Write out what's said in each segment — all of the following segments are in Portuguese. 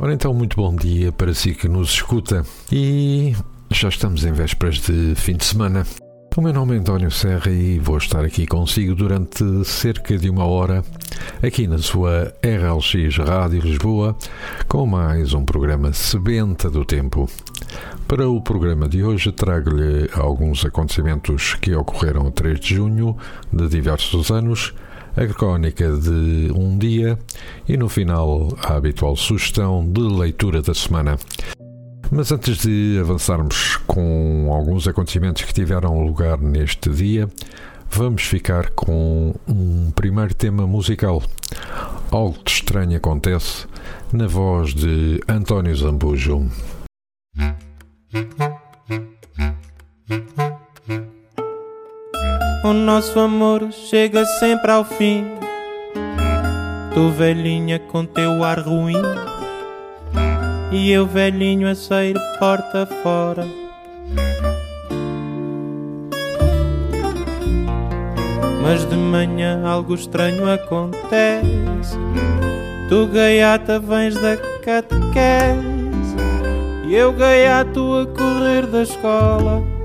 Ora então, muito bom dia para si que nos escuta e já estamos em vésperas de fim de semana. O meu nome é António Serra e vou estar aqui consigo durante cerca de uma hora, aqui na sua RLX Rádio Lisboa, com mais um programa Sebenta do Tempo. Para o programa de hoje, trago-lhe alguns acontecimentos que ocorreram a 3 de junho de diversos anos a crónica de um dia e no final a habitual sugestão de leitura da semana. Mas antes de avançarmos com alguns acontecimentos que tiveram lugar neste dia, vamos ficar com um primeiro tema musical. Algo de estranho acontece na voz de António Zambujo. O nosso amor chega sempre ao fim. Tu velhinha com teu ar ruim e eu velhinho a sair porta fora. Mas de manhã algo estranho acontece. Tu gaiata vens da catequese e eu gaiato a correr da escola.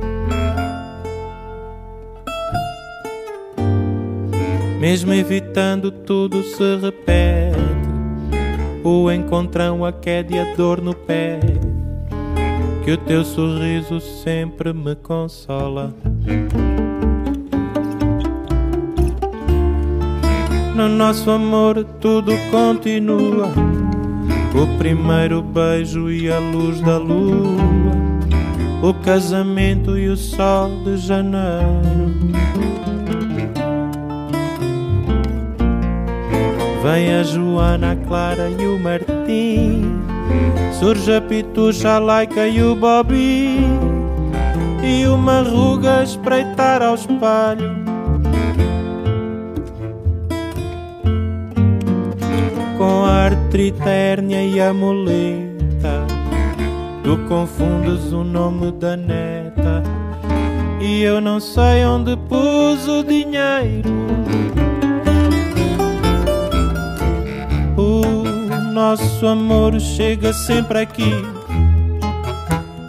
Mesmo evitando tudo se repete. O encontrão, a queda e a dor no pé. Que o teu sorriso sempre me consola. No nosso amor tudo continua. O primeiro beijo e a luz da lua. O casamento e o sol de janeiro Vem a Joana, a Clara e o Martim. Surge a Pitucha, a Laica e o Bobby E uma ruga a espreitar ao espalho Com a artrite, a hérnia e a muleta. Tu confundes o nome da neta. E eu não sei onde pus o dinheiro nosso amor chega sempre aqui.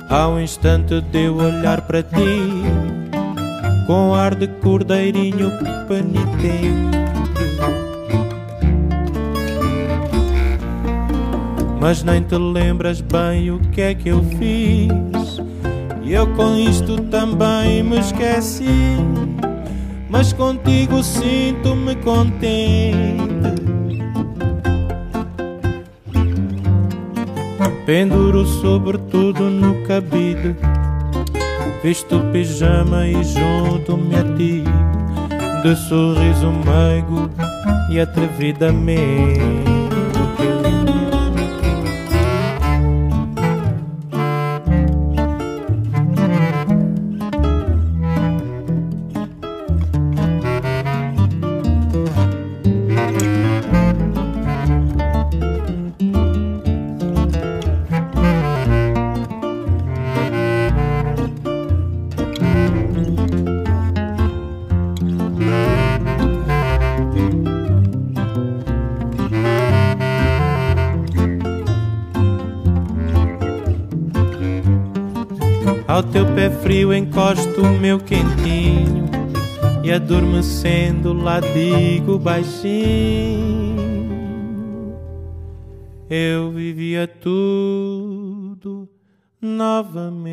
Ao instante de eu olhar para ti, com ar de cordeirinho penitente. Mas nem te lembras bem o que é que eu fiz. E eu com isto também me esqueci. Mas contigo sinto-me contente. Penduro sobretudo no cabide Visto pijama e junto-me a ti De sorriso meigo e atrevidamente encosto o meu quentinho e adormecendo lá digo baixinho eu vivia tudo novamente.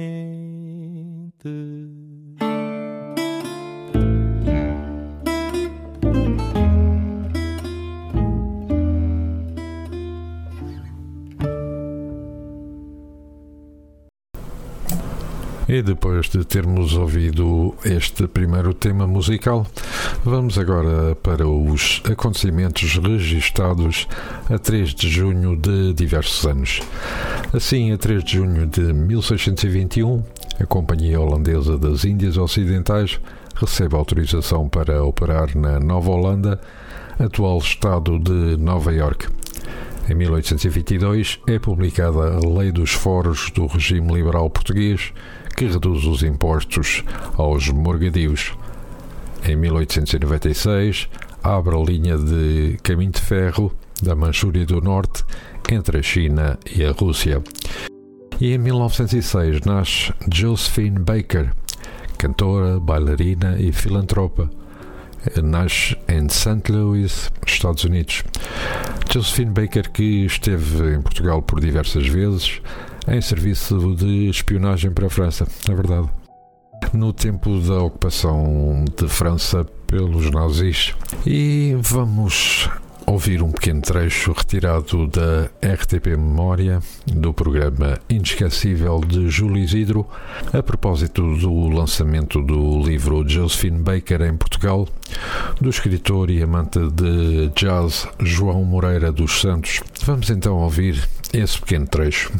E depois de termos ouvido este primeiro tema musical, vamos agora para os acontecimentos registados a 3 de junho de diversos anos. Assim, a 3 de junho de 1621, a Companhia Holandesa das Índias Ocidentais recebe autorização para operar na Nova Holanda, atual estado de Nova York. Em 1822 é publicada a Lei dos Foros do Regime Liberal Português, que reduz os impostos aos morgadios. Em 1896, abre a linha de caminho de ferro da Manchúria do Norte entre a China e a Rússia. E em 1906 nasce Josephine Baker, cantora, bailarina e filantropa. Nasce em St. Louis, Estados Unidos. Josephine Baker, que esteve em Portugal por diversas vezes, em serviço de espionagem para a França, é verdade. No tempo da ocupação de França pelos nazis. E vamos ouvir um pequeno trecho retirado da RTP Memória do programa Inesquecível de Júlio Isidro a propósito do lançamento do livro Josephine Baker em Portugal do escritor e amante de jazz João Moreira dos Santos. Vamos então ouvir esse pequeno trecho.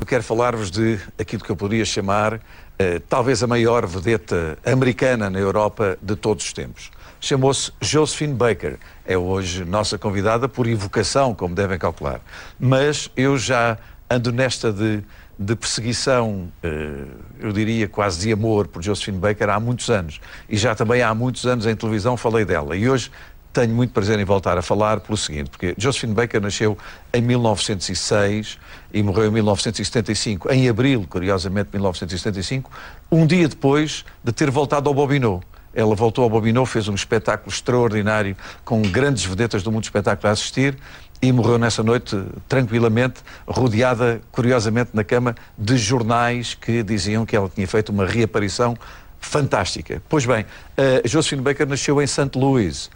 Eu quero falar-vos de aquilo que eu poderia chamar eh, talvez a maior vedeta americana na Europa de todos os tempos. Chamou-se Josephine Baker. É hoje nossa convidada por evocação, como devem calcular. Mas eu já ando nesta de, de perseguição, eh, eu diria quase de amor por Josephine Baker há muitos anos. E já também há muitos anos em televisão falei dela. E hoje tenho muito prazer em voltar a falar pelo seguinte, porque Josephine Baker nasceu em 1906 e morreu em 1975, em abril, curiosamente, de 1975, um dia depois de ter voltado ao Bobinot. Ela voltou ao Bobinot, fez um espetáculo extraordinário com grandes vedetas do mundo do espetáculo a assistir e morreu nessa noite tranquilamente, rodeada, curiosamente, na cama de jornais que diziam que ela tinha feito uma reaparição fantástica. Pois bem, uh, Josephine Baker nasceu em St. Louis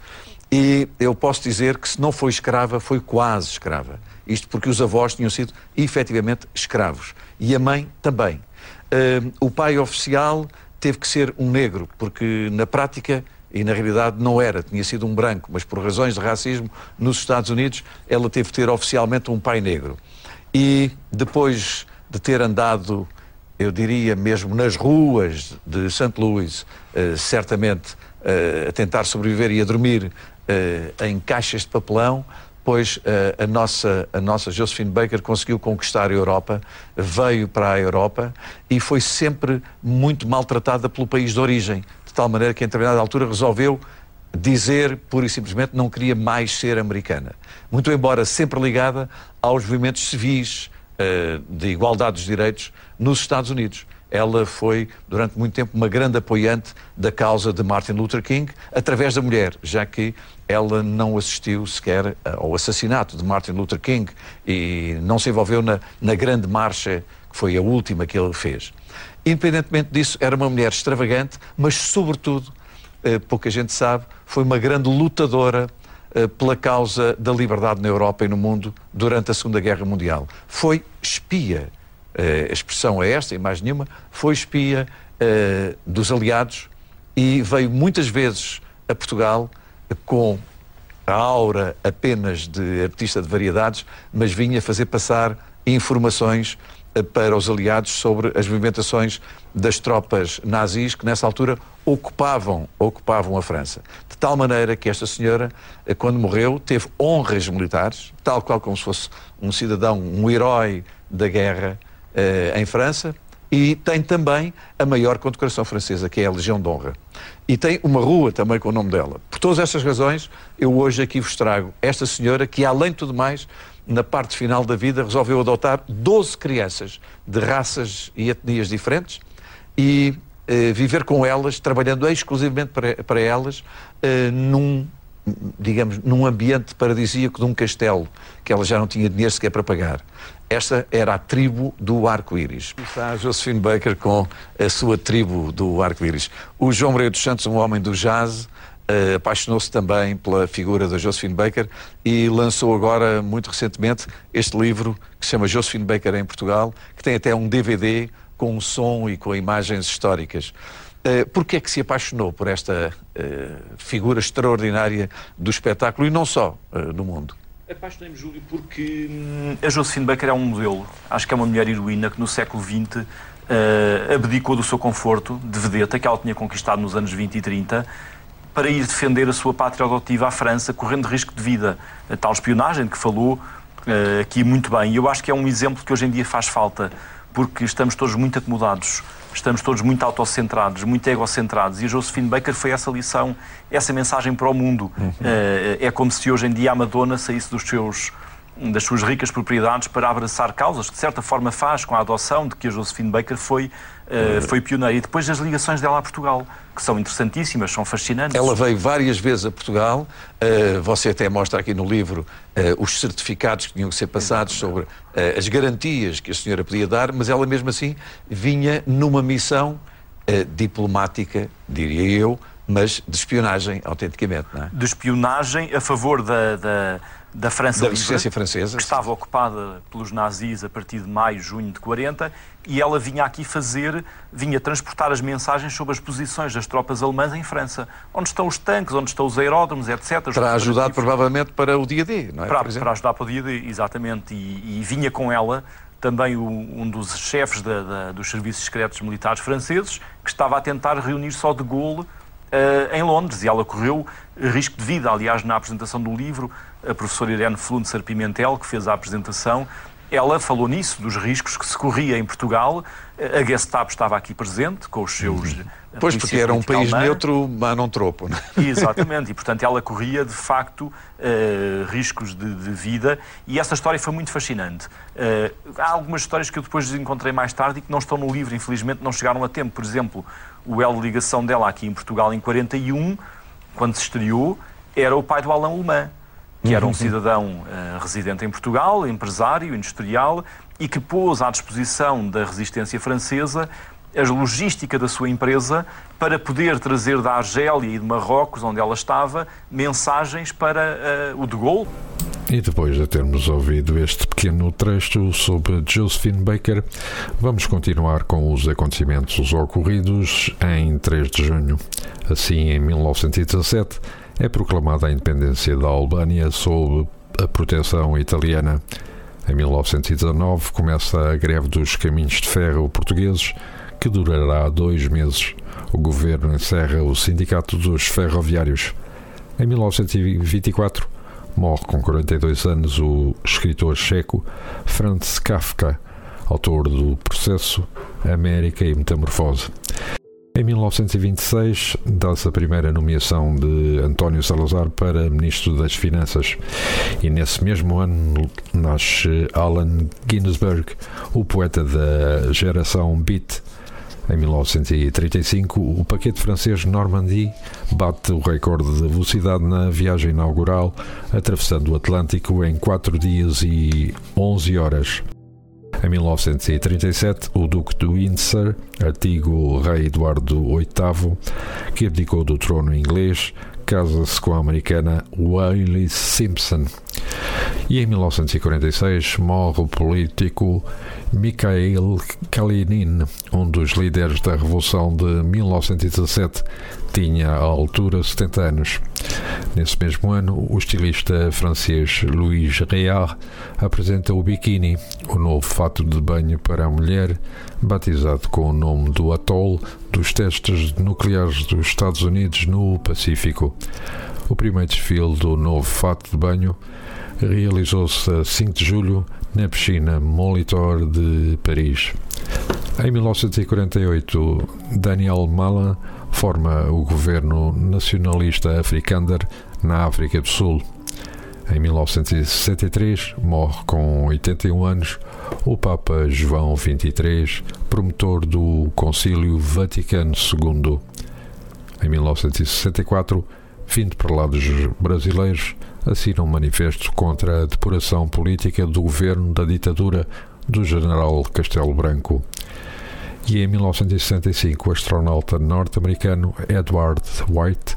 e eu posso dizer que se não foi escrava, foi quase escrava. Isto porque os avós tinham sido efetivamente escravos. E a mãe também. Uh, o pai oficial teve que ser um negro, porque na prática, e na realidade não era, tinha sido um branco, mas por razões de racismo, nos Estados Unidos, ela teve que ter oficialmente um pai negro. E depois de ter andado, eu diria mesmo nas ruas de St. Louis, uh, certamente uh, a tentar sobreviver e a dormir em caixas de papelão, pois uh, a, nossa, a nossa Josephine Baker conseguiu conquistar a Europa, veio para a Europa e foi sempre muito maltratada pelo país de origem, de tal maneira que em determinada altura resolveu dizer, pura e simplesmente, não queria mais ser americana. Muito embora sempre ligada aos movimentos civis uh, de igualdade dos direitos nos Estados Unidos ela foi, durante muito tempo, uma grande apoiante da causa de Martin Luther King, através da mulher, já que ela não assistiu sequer ao assassinato de Martin Luther King e não se envolveu na, na grande marcha, que foi a última que ele fez. Independentemente disso, era uma mulher extravagante, mas, sobretudo, eh, pouca gente sabe, foi uma grande lutadora eh, pela causa da liberdade na Europa e no mundo durante a Segunda Guerra Mundial. Foi espia uh, a expressão é esta e mais nenhuma, foi espia dos aliados e veio muitas vezes a Portugal com a aura apenas de artista de variedades, mas vinha fazer passar informações eh, para os aliados sobre as movimentações das tropas nazis que nessa altura ocupavam, ocupavam a França. De tal maneira que esta senhora, quando morreu, teve honras militares, tal qual como se fosse um cidadão, um herói da guerra, eh, em França e tem também a maior condecoração francesa, que é a Legião de Honra. E tem uma rua também com o nome dela. Por todas estas razões, eu hoje aqui vos trago esta senhora que, além de tudo mais, na parte final da vida, resolveu adotar 12 crianças de raças e etnias diferentes e eh, viver com elas, trabalhando exclusivamente para, para elas, eh, num digamos, num ambiente paradisíaco de um castelo, que ela já não tinha dinheiro sequer para pagar. Esta era a tribo do arco-íris. Está Josephine Baker com a sua tribo do arco-íris. O João Moreira dos Santos, um homem do jazz, Uh, apaixonou-se também pela figura da Josephine Baker e lançou agora, muito recentemente, este livro que se chama Josephine Baker em Portugal, que tem até um DVD com o som e com imagens históricas. Uh, Porquê é que se apaixonou por esta uh, figura extraordinária do espetáculo e não só do mundo? Apaixonei-me, Júlio, porque hum, a Josephine Baker é um modelo. Acho que é uma mulher heroína que no século XX uh, abdicou do seu conforto de vedeta que ela tinha conquistado nos anos 20 e 30 para ir defender a sua pátria adotiva à França, correndo risco de vida. A tal espionagem de que falou uh, aqui muito bem. E eu acho que é um exemplo que hoje em dia faz falta, porque estamos todos muito acomodados, estamos todos muito autocentrados, muito egocentrados. E a Josephine Baker foi essa lição, essa mensagem para o mundo. Uhum. Uh, é como se hoje em dia a Madonna saísse dos seus das suas ricas propriedades para abraçar causas, que de certa forma faz com a adoção de que a Josephine Baker foi, uh, foi pioneira. E depois as ligações dela a Portugal, que são interessantíssimas, são fascinantes. Ela veio várias vezes a Portugal, uh, você até mostra aqui no livro uh, os certificados que tinham que ser passados sobre as garantias que a senhora podia dar, mas ela mesmo assim vinha numa missão diplomática, diria eu, mas de espionagem, autenticamente, não é? De espionagem a favor da, da da França da resistência francesa, que estava ocupada pelos nazis a partir de maio, junho de 40, e ela vinha aqui fazer, vinha transportar as mensagens sobre as posições das tropas alemãs em França. Onde estão os tanques, onde estão os aeródromos, etc. Para ajudar provavelmente para o dia-D, não é? Para, para ajudar para o dia-D, exatamente. E, e, vinha com ela também um dos chefes da, da, dos serviços secretos militares franceses, que estava a tentar reunir só de Gaulle uh, em Londres e ela correu risco de vida. Aliás, na apresentação do livro, a professora Irene Flunzer Pimentel, que fez a apresentação, ela falou nisso, dos riscos que se corria em Portugal. A Gestapo estava aqui presente, com os seus. Uhum. Pois, porque era um país neutro, mas não tropo. Não é? Exatamente, e portanto ela corria de facto uh, riscos de, de, vida e essa história foi muito fascinante. Uh, há algumas histórias que eu depois encontrei mais tarde e que não estão no livro, infelizmente não chegaram a tempo. Por exemplo, o elo de ligação dela aqui em Portugal em 41, quando se estreou, era o pai do Alain Alemã que era um cidadão uh, residente em Portugal, empresário, industrial, e que pôs à disposição da resistência francesa a logística da sua empresa para poder trazer da Argélia e de Marrocos, onde ela estava, mensagens para uh, o de Gaulle. E depois de termos ouvido este pequeno trecho sobre Josephine Baker, vamos continuar com os acontecimentos ocorridos em 3 de junho. Assim, em 1917, é proclamada a independência da Albânia sob a proteção italiana. Em 1919 começa a greve dos caminhos de ferro portugueses, que durará dois meses. O governo encerra o Sindicato dos Ferroviários. Em 1924 morre com 42 anos o escritor checo Franz Kafka, autor do Processo, América e Metamorfose. Em 1926, dá-se a primeira nomeação de António Salazar para Ministro das Finanças. E nesse mesmo ano nasce Allen Ginsberg, o poeta da geração Beat. Em 1935, o paquete francês Normandie bate o recorde de velocidade na viagem inaugural, atravessando o Atlântico em 4 dias e 11 horas. Em 1937, o Duque de Windsor, antigo rei Eduardo VIII, que abdicou do trono inglês, casa-se com a americana Wallis Simpson. E em 1946 morre o político Mikhail Kalinin, um dos líderes da Revolução de 1917. Tinha à altura 70 anos. Nesse mesmo ano, o estilista francês Louis Réard apresenta o biquíni, o novo fato de banho para a mulher, batizado com o nome do atol dos testes nucleares dos Estados Unidos no Pacífico. O primeiro desfile do novo fato de banho realizou-se a 5 de julho na piscina Molitor de Paris. Em 1948, Daniel Malan forma o governo nacionalista afrikaner na África do Sul. Em 1963, morre com 81 anos o Papa João XXIII, promotor do Concílio Vaticano II. Em 1964, 20 prelados brasileiros assinam um manifesto contra a depuração política do governo da ditadura do general Castelo Branco. E em 1965, o astronauta norte-americano Edward White,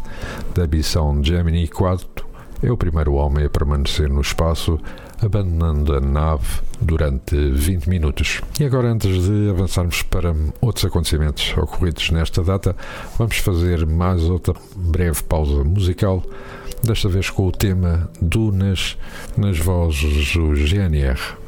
da missão Gemini 4, é o primeiro homem a permanecer no espaço, abandonando a nave durante 20 minutos. E agora, antes de avançarmos para outros acontecimentos ocorridos nesta data, vamos fazer mais outra breve pausa musical, desta vez com o tema Dunas nas vozes do GNR.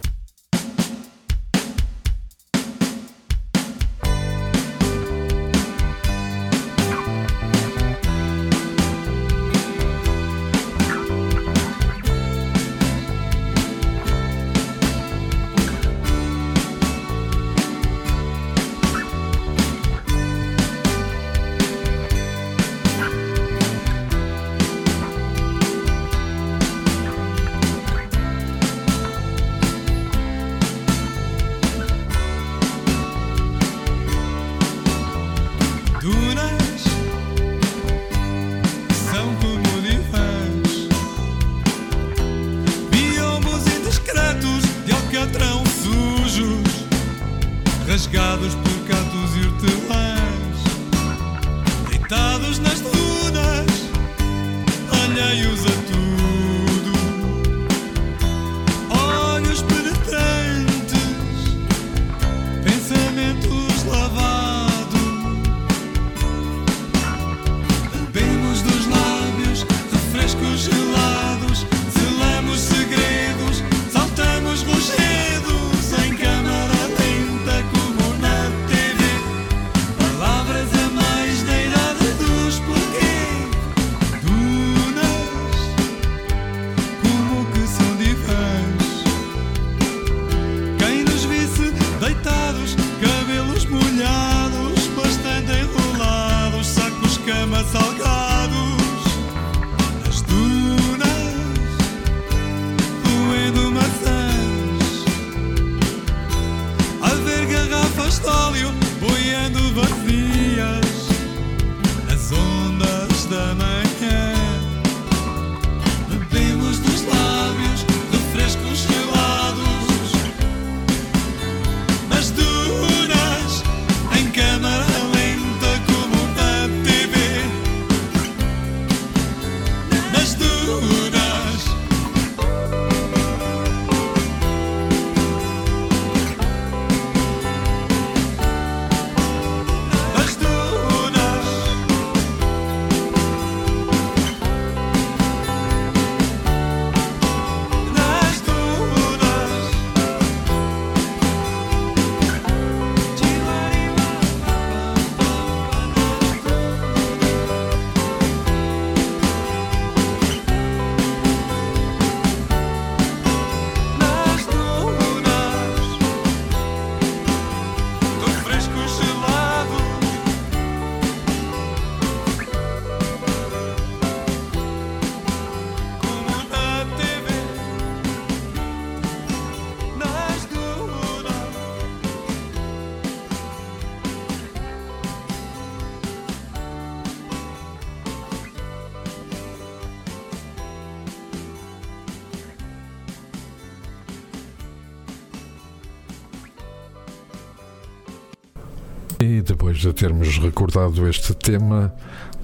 Depois de termos recordado este tema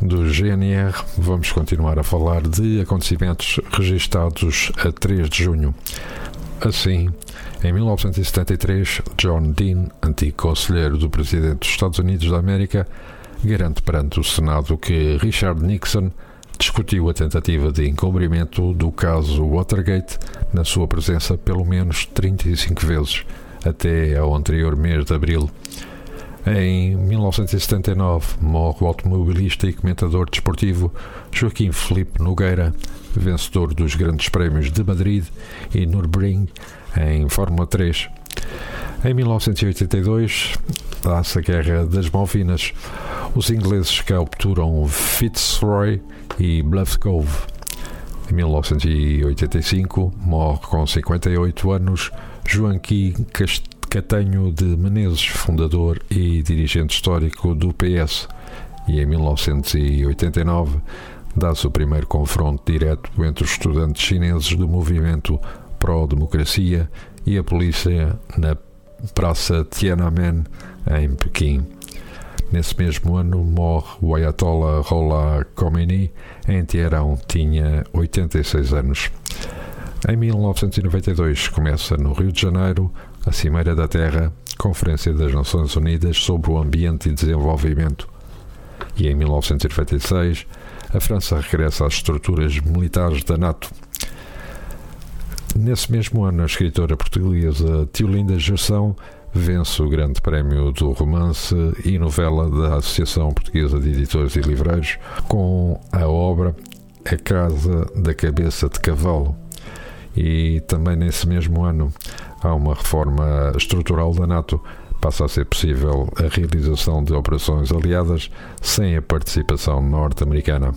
do GNR, vamos continuar a falar de acontecimentos registados a 3 de junho. Assim, em 1973, John Dean, antigo conselheiro do presidente dos Estados Unidos da América, garante perante o Senado que Richard Nixon discutiu a tentativa de encobrimento do caso Watergate na sua presença pelo menos 35 vezes, até ao anterior mês de abril. Em 1979, morre o automobilista e comentador desportivo Joaquim Felipe Nogueira, vencedor dos Grandes Prémios de Madrid e Nürburgring em Fórmula 3. Em 1982, dá-se a Guerra das Malvinas. Os ingleses capturam Fitzroy e Bluff Cove. Em 1985, morre com 58 anos Joaquim Castelo Catanho de Menezes, fundador e dirigente histórico do PS, e em 1989 dá-se o primeiro confronto direto entre os estudantes chineses do movimento pró-democracia e a polícia na Praça Tiananmen, em Pequim. Nesse mesmo ano morre o Ayatollah Rola Khomeini em Teherão, tinha 86 anos. Em 1992 começa no Rio de Janeiro a Cimeira da Terra, Conferência das Nações Unidas sobre o Ambiente e Desenvolvimento. E em 1996 a França regressa às estruturas militares da NATO. Nesse mesmo ano, a escritora portuguesa Tiolinda Gerson vence o Grande Prémio do Romance e Novela da Associação Portuguesa de Editores e Livreiros com a obra A Casa da Cabeça de Cavalo. E também nesse mesmo ano há uma reforma estrutural da NATO. Passa a ser possível a realização de operações aliadas sem a participação norte-americana.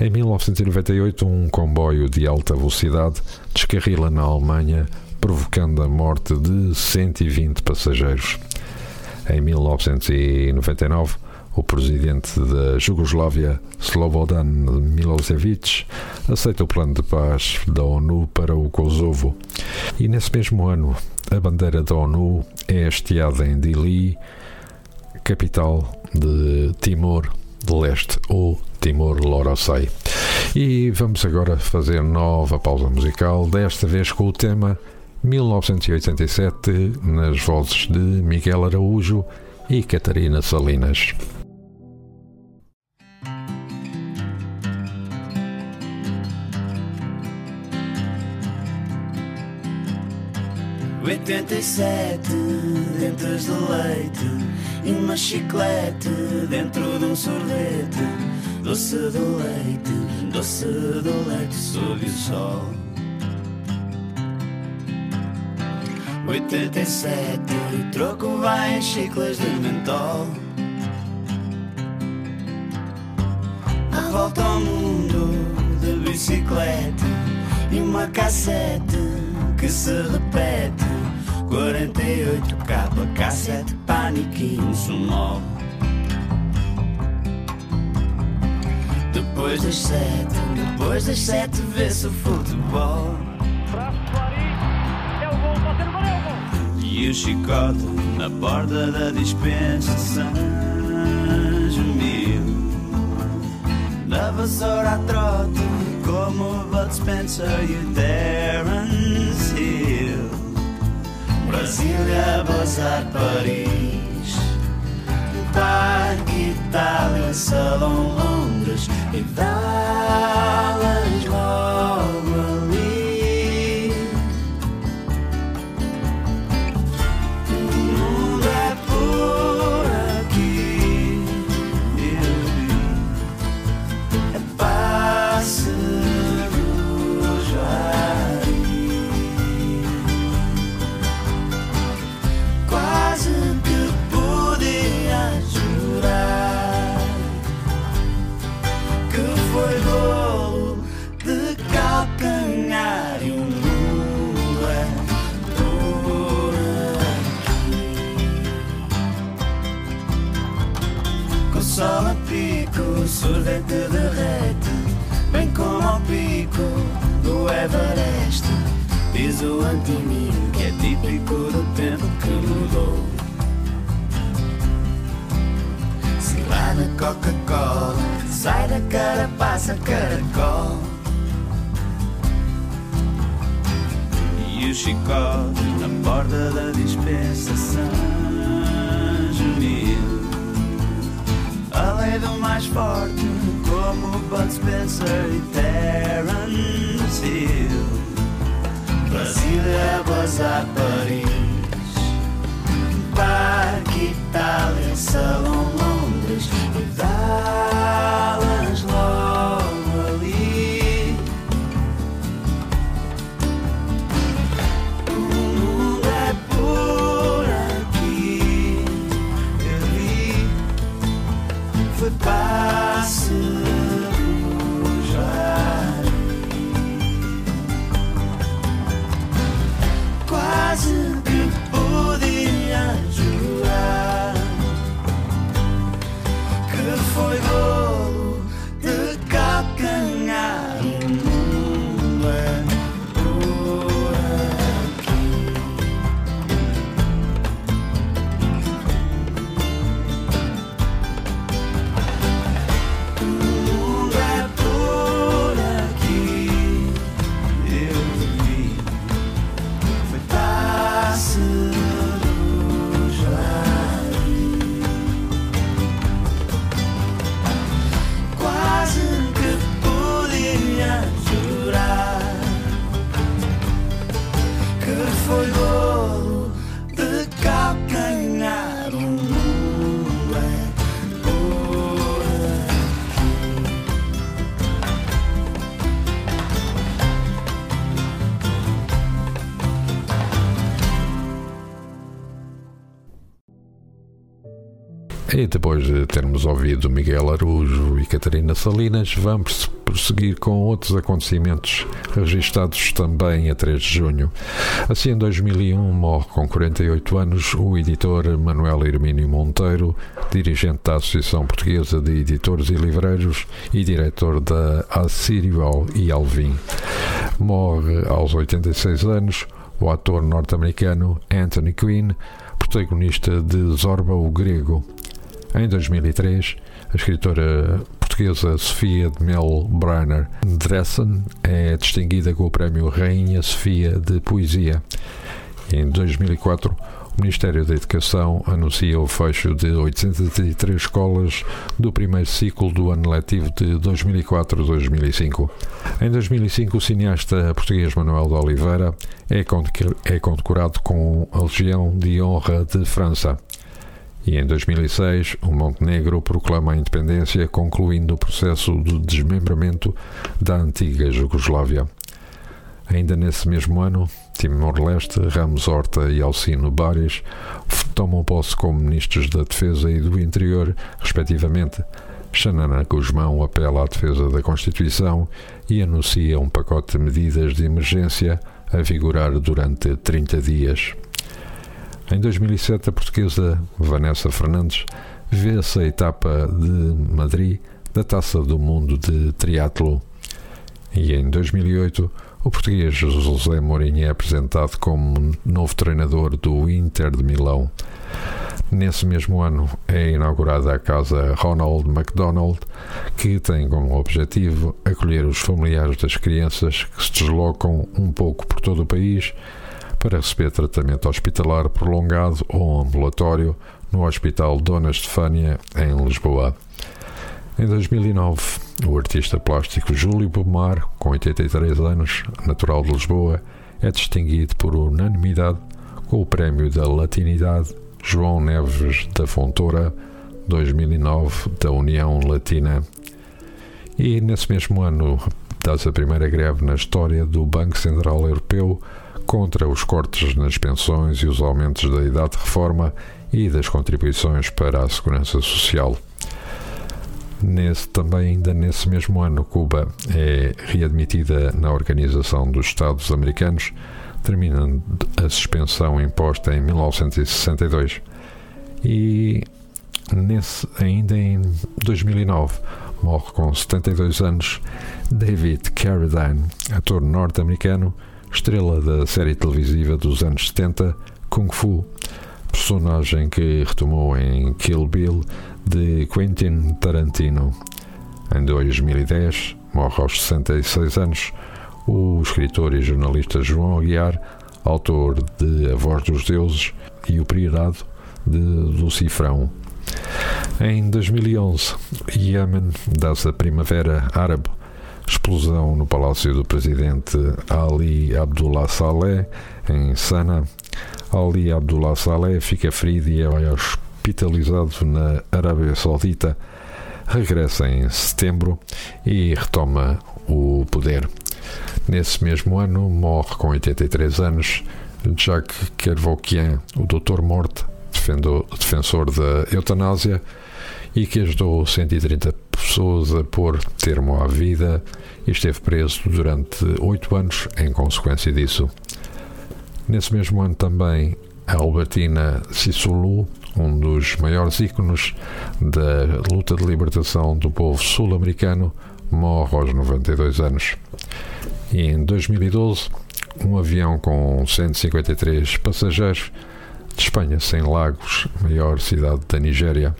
Em 1998, um comboio de alta velocidade descarrila na Alemanha provocando a morte de 120 passageiros. Em 1999, o presidente da Jugoslávia, Slobodan Milosevic, aceita o plano de paz da ONU para o Kosovo. E nesse mesmo ano, a bandeira da ONU é hasteada em Dili, capital de Timor de Leste ou Timor-Leste. E vamos agora fazer nova pausa musical, desta vez com o tema 1987, nas vozes de Miguel Araújo e Catarina Salinas. Oitenta e sete dentes de leite e uma chiclete dentro de um sorvete. Doce do leite, doce do leite sob o sol. 87 O troco vai em chiclas de mentol A volta ao mundo de bicicleta E uma cassete que se repete 48 capa, cassete, paniquinho, sonoro Depois das sete, depois das sete vê-se o futebol. E o chicote na porta da dispensa São Mil Da vassoura a trote Como o Bud Spencer e o Hill Brasília, Bozar, Paris. Itália, Salão, Londres E foi pássaro já. Quase ouvido Miguel Arujo e Catarina Salinas, vamos prosseguir com outros acontecimentos registados também a 3 de junho. Assim, em 2001, morre com 48 anos o editor Manuel Hermínio Monteiro, dirigente da Associação Portuguesa de Editores e Livreiros e diretor da Assírio e Alvim. Morre aos 86 anos o ator norte-americano Anthony Quinn, protagonista de Zorba o Grego, em 2003, a escritora portuguesa Sofia de Mel Brainer Dressen é distinguida com o Prémio Rainha Sofia de Poesia. Em 2004, o Ministério da Educação anuncia o fecho de 803 escolas do primeiro ciclo do ano letivo de 2004-2005. Em 2005, o cineasta português Manuel de Oliveira é, é condecorado com a Legião de Honra de França. E em 2006, o Montenegro proclama a independência, concluindo o processo de desmembramento da antiga Jugoslávia. Ainda nesse mesmo ano, Timor-Leste, Ramos Horta e Alcino Bares tomam posse como ministros da Defesa e do Interior, respectivamente. Xanana Guzmão apela à defesa da Constituição e anuncia um pacote de medidas de emergência a vigorar durante 30 dias. Em 2007, a portuguesa Vanessa Fernandes vê-se a etapa de Madrid da Taça do Mundo de Triatlo. E em 2008, o português José Mourinho é apresentado como novo treinador do Inter de Milão. Nesse mesmo ano é inaugurada a casa Ronald McDonald, que tem como objetivo acolher os familiares das crianças que se deslocam um pouco por todo o país para receber tratamento hospitalar prolongado ou ambulatório no Hospital Dona Estefânia, em Lisboa. Em 2009, o artista plástico Júlio Pomar, com 83 anos, natural de Lisboa, é distinguido por unanimidade com o Prémio da Latinidade João Neves da Fontoura 2009 da União Latina. E nesse mesmo ano dá-se a primeira greve na história do Banco Central Europeu contra os cortes nas pensões e os aumentos da idade de reforma e das contribuições para a segurança social. Nesse, também ainda nesse mesmo ano, Cuba é readmitida na Organização dos Estados Americanos, terminando a suspensão imposta em 1962. E nesse, ainda em 2009 morre com 72 anos David Carradine, ator norte-americano estrela da série televisiva dos anos 70 Kung Fu, personagem que retomou em Kill Bill de Quentin Tarantino. Em 2010, morre aos 66 anos, o escritor e jornalista João Aguiar, autor de A Voz dos Deuses e O Priorado de Lucifrão. Em 2011, Iêmen dá-se a Primavera Árabe explosão no palácio do presidente Ali Abdullah Saleh, em Sana. Ali Abdullah Saleh fica ferido e é hospitalizado na Arábia Saudita. Regressa em setembro e retoma o poder. Nesse mesmo ano, morre com 83 anos Jacques Kervoukian, o Doutor Morte, defensor da eutanásia e que ajudou 130 pessoas a pôr termo à vida e esteve preso durante oito anos em consequência disso. Nesse mesmo ano também, Albertina Sissulu, um dos maiores ícones da luta de libertação do povo sul-americano, morre aos 92 anos. E em 2012, um avião com 153 passageiros de Espanha sem Lagos, maior cidade da Nigéria,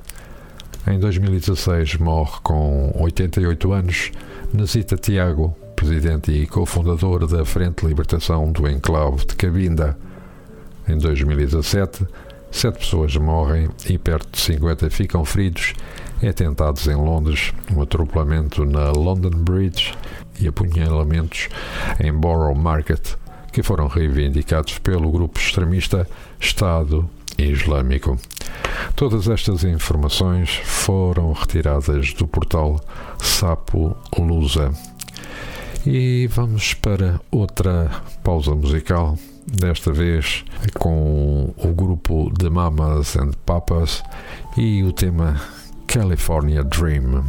em 2016 morre com 88 anos Nazita Tiago, presidente e cofundador da Frente de Libertação do Enclave de Cabinda. Em 2017, sete pessoas morrem e perto de 50 ficam feridos em atentados em Londres, um atropelamento na London Bridge e apunhalamentos em Borough Market, que foram reivindicados pelo grupo extremista Estado Islâmico. Todas estas informações foram retiradas do portal Sapo Lusa. E vamos para outra pausa musical desta vez com o grupo The Mamas and Papas e o tema California Dream.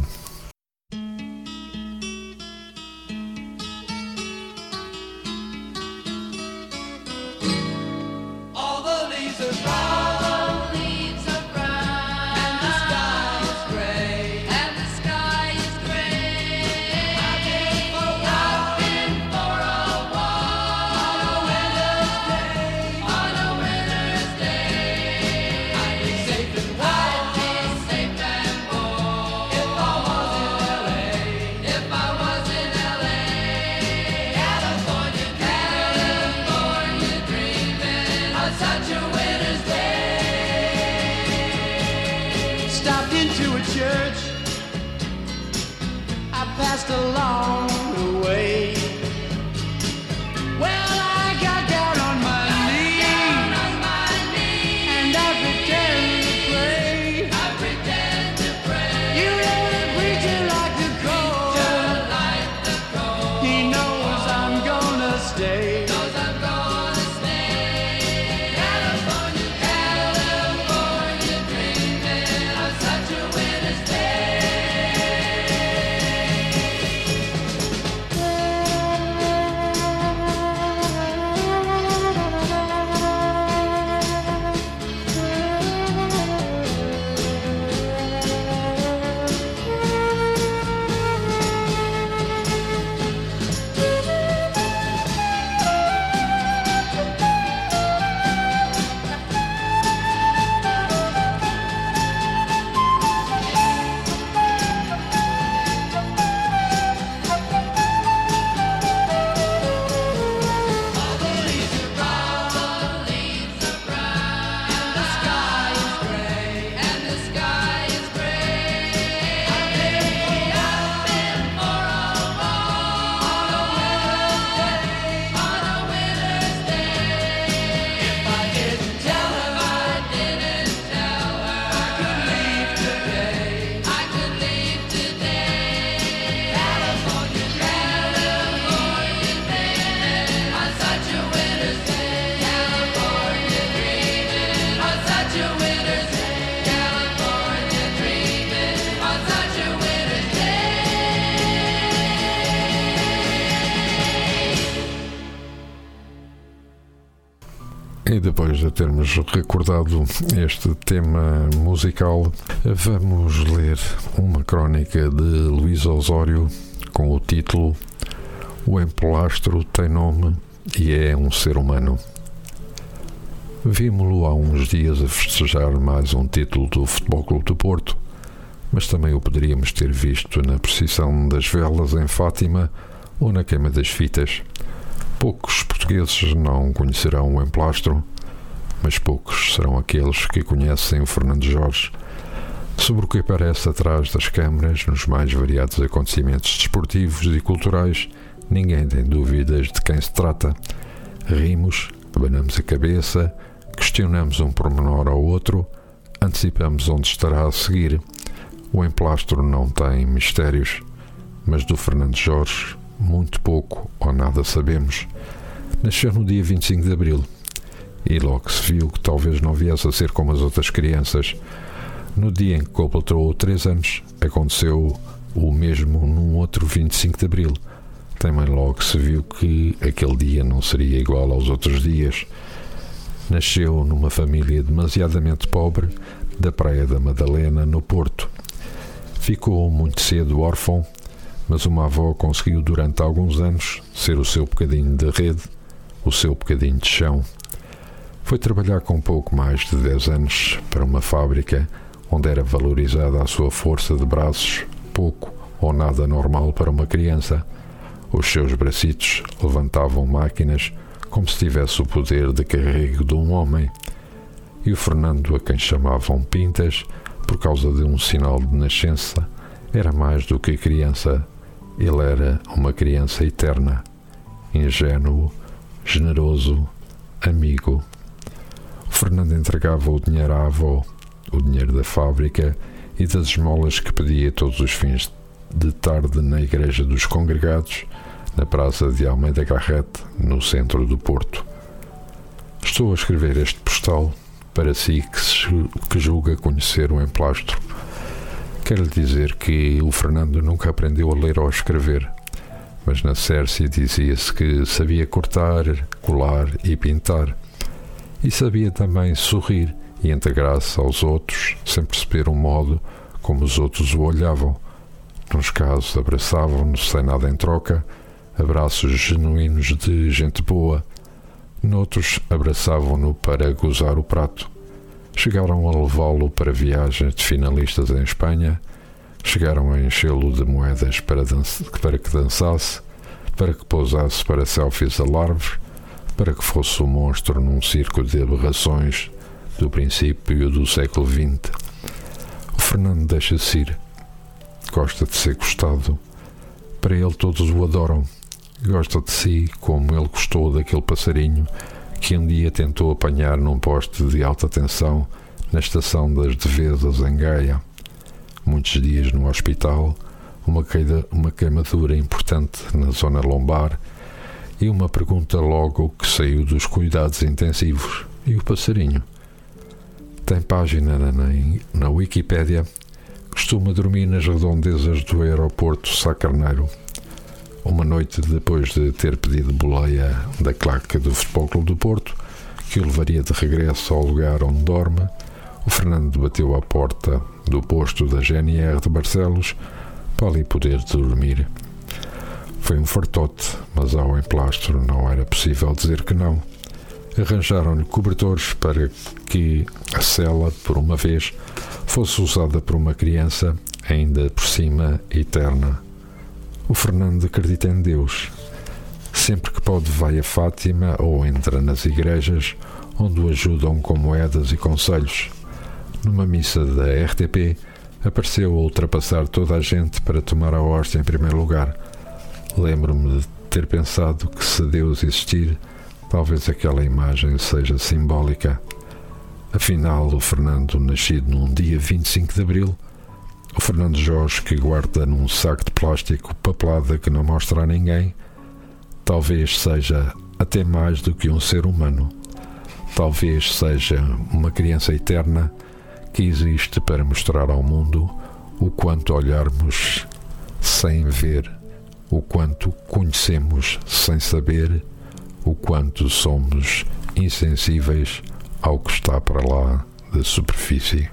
Depois de termos recordado este tema musical, vamos ler uma crónica de Luís Osório com o título O Empolastro tem nome e é um ser humano. Vimos-lo há uns dias a festejar mais um título do Futebol Clube do Porto, mas também o poderíamos ter visto na procissão das velas em Fátima ou na queima das fitas. Poucos portugueses não conhecerão o emplastro, mas poucos serão aqueles que conhecem o Fernando Jorge sobre o que aparece atrás das câmaras nos mais variados acontecimentos desportivos e culturais. Ninguém tem dúvidas de quem se trata. Rimos, abanamos a cabeça, questionamos um pormenor ao outro, antecipamos onde estará a seguir. O emplastro não tem mistérios, mas do Fernando Jorge muito pouco ou nada sabemos. Nasceu no dia 25 de abril e logo se viu que talvez não viesse a ser como as outras crianças. No dia em que completou 3 anos, aconteceu o mesmo num outro 25 de abril. Também logo se viu que aquele dia não seria igual aos outros dias. Nasceu numa família demasiadamente pobre da Praia da Madalena, no Porto. Ficou muito cedo órfão, mas uma avó conseguiu durante alguns anos ser o seu bocadinho de rede, o seu bocadinho de chão. Foi trabalhar com pouco mais de 10 anos para uma fábrica onde era valorizada a sua força de braços, pouco ou nada normal para uma criança. Os seus bracitos levantavam máquinas como se tivesse o poder de carrego de um homem. E o Fernando, a quem chamavam Pintas, por causa de um sinal de nascença, era mais do que criança. Ele era uma criança eterna, ingênuo, generoso, amigo. Fernando entregava o dinheiro à avó, o dinheiro da fábrica e das esmolas que pedia todos os fins de tarde na Igreja dos Congregados, na Praça de Almeida Garrete, no centro do Porto. Estou a escrever este postal para si que, se, que julga conhecer o emplastro. Quero lhe dizer que o Fernando nunca aprendeu a ler ou a escrever, mas na Cércia dizia-se que sabia cortar, colar e pintar, e sabia também sorrir e integrar-se aos outros sem perceber o modo como os outros o olhavam. Nos casos, abraçavam-nos sem nada em troca, abraços genuínos de gente boa Noutros abraçavam-no para gozar o prato. Chegaram a levá-lo para viagens de finalistas em Espanha. Chegaram a enchê-lo de moedas para, para que dançasse, para que pousasse para selfies a larves, para que fosse um monstro num circo de aberrações do princípio do século XX. O Fernando deixa-se ir. Gosta de ser gostado. Para ele todos o adoram gosta de si como ele gostou daquele passarinho que um dia tentou apanhar num poste de alta tensão na estação das Devesas em Gaia. Muitos dias no hospital, uma, queida, uma queimadura importante na zona lombar e uma pergunta logo que saiu dos cuidados intensivos. E o passarinho? Tem página na, na Wikipédia. Costuma dormir nas redondezas do aeroporto Sá Carneiro uma noite depois de ter pedido boleia da claque do Futebol do Porto, que o levaria de regresso ao lugar onde dorme, o Fernando bateu à porta do posto da GNR de Barcelos para ali poder dormir. Foi um fartote, mas ao emplastro não era possível dizer que não. Arranjaram-lhe cobertores para que a cela, por uma vez, fosse usada por uma criança, ainda por cima eterna o Fernando acredita em Deus. Sempre que pode, vai a Fátima ou entra nas igrejas, onde o ajudam com moedas e conselhos. Numa missa da RTP, apareceu a ultrapassar toda a gente para tomar a hóstia em primeiro lugar. Lembro-me de ter pensado que se Deus existir, talvez aquela imagem seja simbólica. Afinal, o Fernando, nascido num dia 25 de abril, o Fernando Jorge, que guarda num saco de plástico papelada que não mostra a ninguém, talvez seja até mais do que um ser humano. Talvez seja uma criança eterna que existe para mostrar ao mundo o quanto olharmos sem ver, o quanto conhecemos sem saber, o quanto somos insensíveis ao que está para lá da superfície.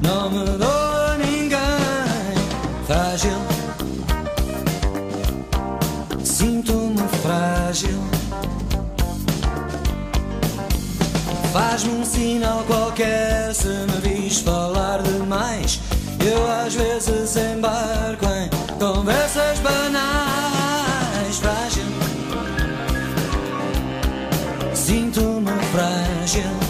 não me dou a ninguém frágil. Sinto-me frágil. Faz-me um sinal qualquer se me vis falar demais. Eu às vezes embarco em conversas banais. Frágil. Sinto-me frágil.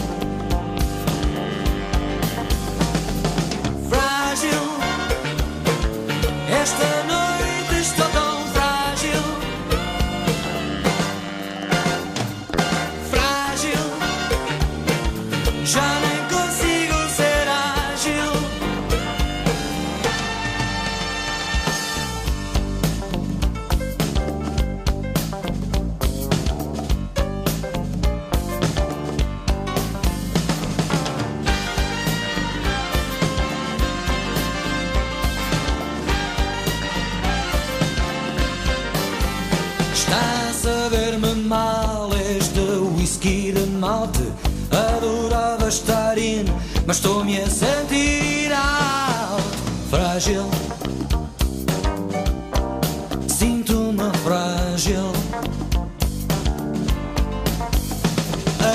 Mas estou-me a sentir alto, frágil. Sinto-me frágil.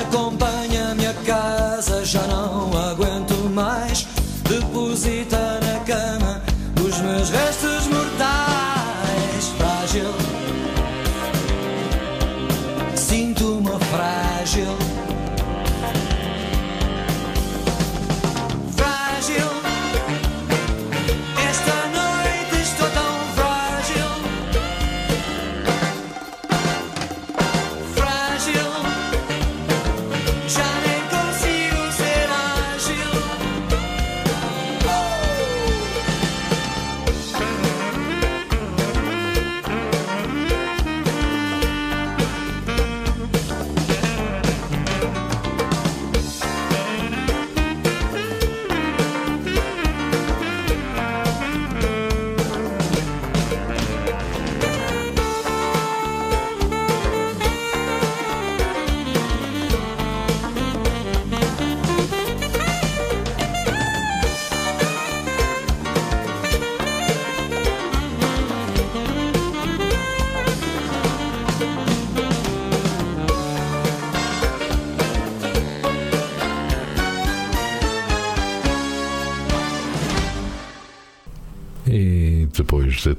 Acompanha-me a casa, já não aguento mais. Deposita na cama os meus restos mortais. Frágil. Sinto-me frágil.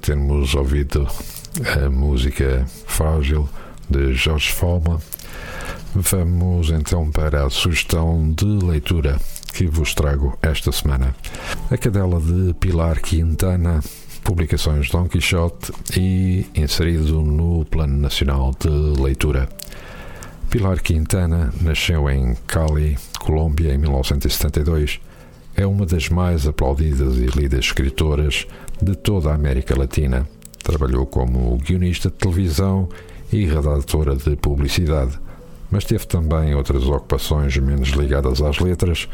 Termos ouvido a música Frágil de Jorge Forma, vamos então para a sugestão de leitura que vos trago esta semana. A cadela de Pilar Quintana, publicações Don Quixote e inserido no Plano Nacional de Leitura. Pilar Quintana nasceu em Cali, Colômbia, em 1972. É uma das mais aplaudidas e lidas escritoras de toda a América Latina. Trabalhou como guionista de televisão e redatora de publicidade, mas teve também outras ocupações menos ligadas às letras,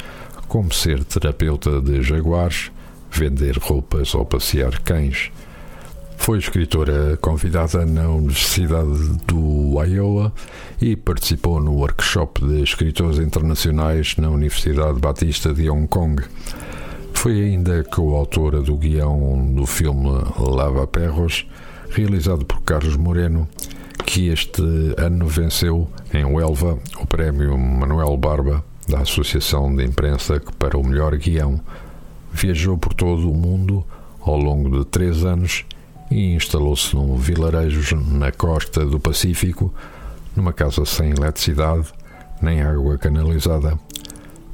como ser terapeuta de jaguares, vender roupas ou passear cães. Foi escritora convidada na Universidade do Iowa e participou no workshop de escritores internacionais na Universidade Batista de Hong Kong. Foi ainda coautora do guião do filme Lava Perros, realizado por Carlos Moreno, que este ano venceu em Huelva o prémio Manuel Barba da Associação de Imprensa para o melhor guião. Viajou por todo o mundo ao longo de três anos e instalou-se num vilarejo na costa do Pacífico, numa casa sem eletricidade nem água canalizada,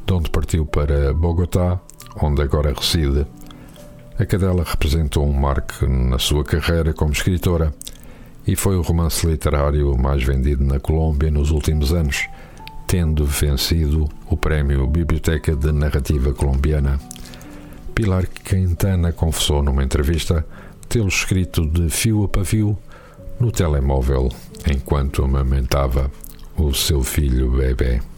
de onde partiu para Bogotá, onde agora reside. A cadela representou um marco na sua carreira como escritora e foi o romance literário mais vendido na Colômbia nos últimos anos, tendo vencido o prémio Biblioteca de Narrativa Colombiana. Pilar Quintana confessou numa entrevista tê-lo escrito de fio a pavio no telemóvel enquanto amamentava o seu filho bebê.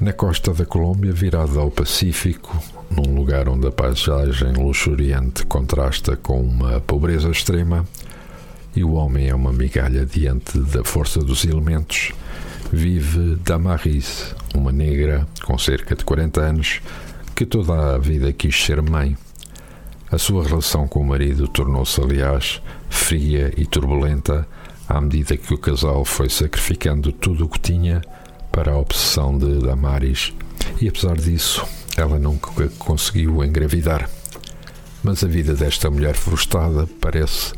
Na costa da Colômbia, virada ao Pacífico, num lugar onde a paisagem luxuriante contrasta com uma pobreza extrema e o homem é uma migalha diante da força dos elementos, vive Damaris, uma negra com cerca de 40 anos que toda a vida quis ser mãe. A sua relação com o marido tornou-se, aliás, fria e turbulenta à medida que o casal foi sacrificando tudo o que tinha para a obsessão de Damaris. E apesar disso, ela nunca conseguiu engravidar. Mas a vida desta mulher frustrada parece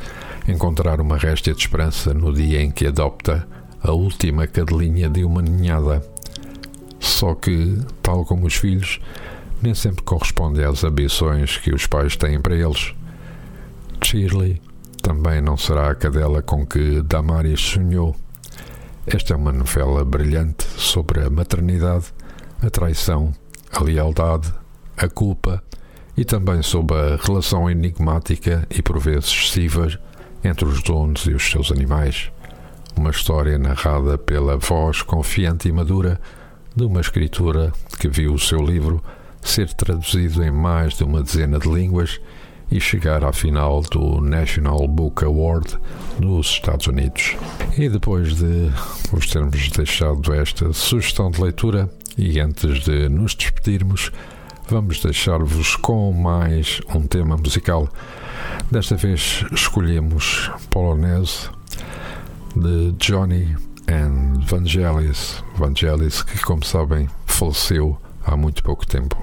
encontrar uma réstia de esperança no dia em que adopta a última cadelinha de uma ninhada. Só que, tal como os filhos, nem sempre corresponde às ambições que os pais têm para eles. Shirley também não será a cadela com que Damaris sonhou. Esta é uma novela brilhante sobre a maternidade, a traição, a lealdade, a culpa e também sobre a relação enigmática e por vezes excessiva entre os donos e os seus animais. Uma história narrada pela voz confiante e madura de uma escritora que viu o seu livro ser traduzido em mais de uma dezena de línguas e chegar à final do National Book Award nos Estados Unidos. E depois de vos termos deixado esta sugestão de leitura, e antes de nos despedirmos, vamos deixar-vos com mais um tema musical. Desta vez escolhemos Polonese de Johnny and Vangelis. Vangelis, que, como sabem, faleceu há muito pouco tempo.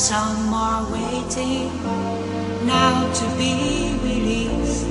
Some are waiting now to be released.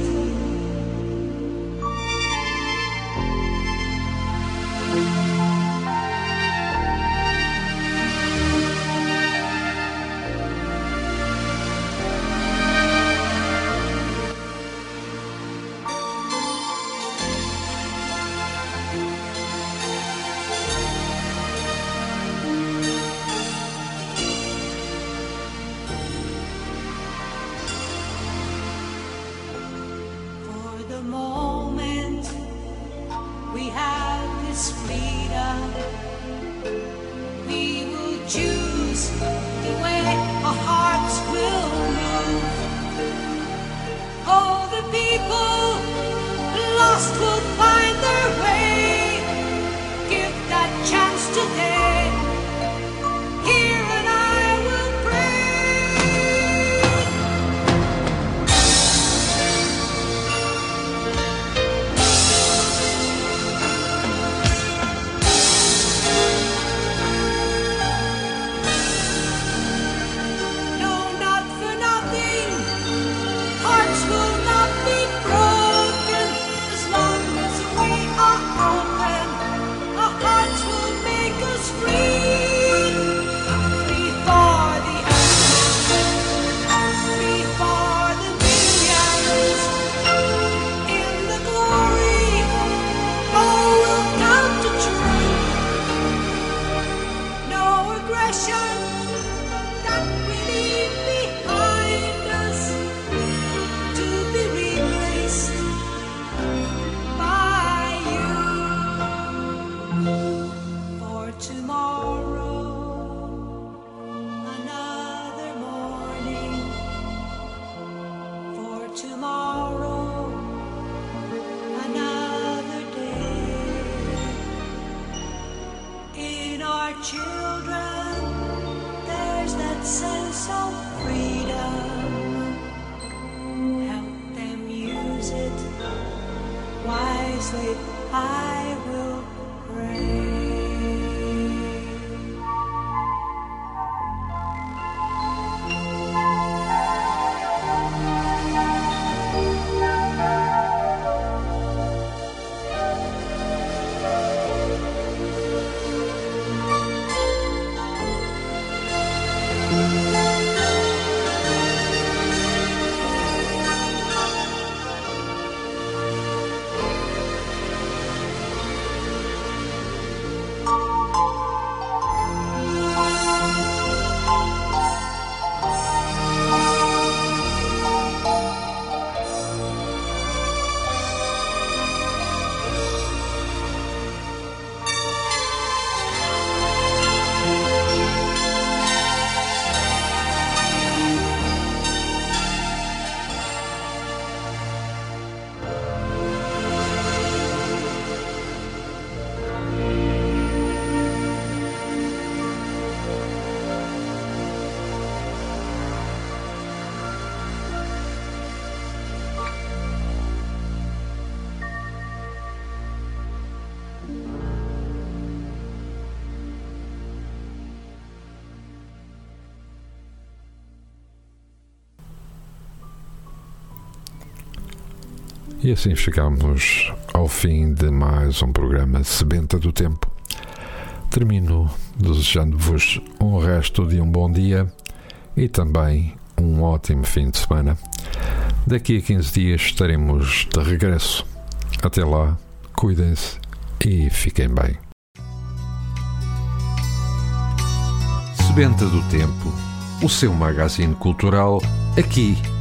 E assim chegamos ao fim de mais um programa Sebenta do Tempo. Termino desejando-vos um resto de um bom dia e também um ótimo fim de semana. Daqui a 15 dias estaremos de regresso. Até lá, cuidem-se e fiquem bem. Sebenta do Tempo, o seu magazine cultural, aqui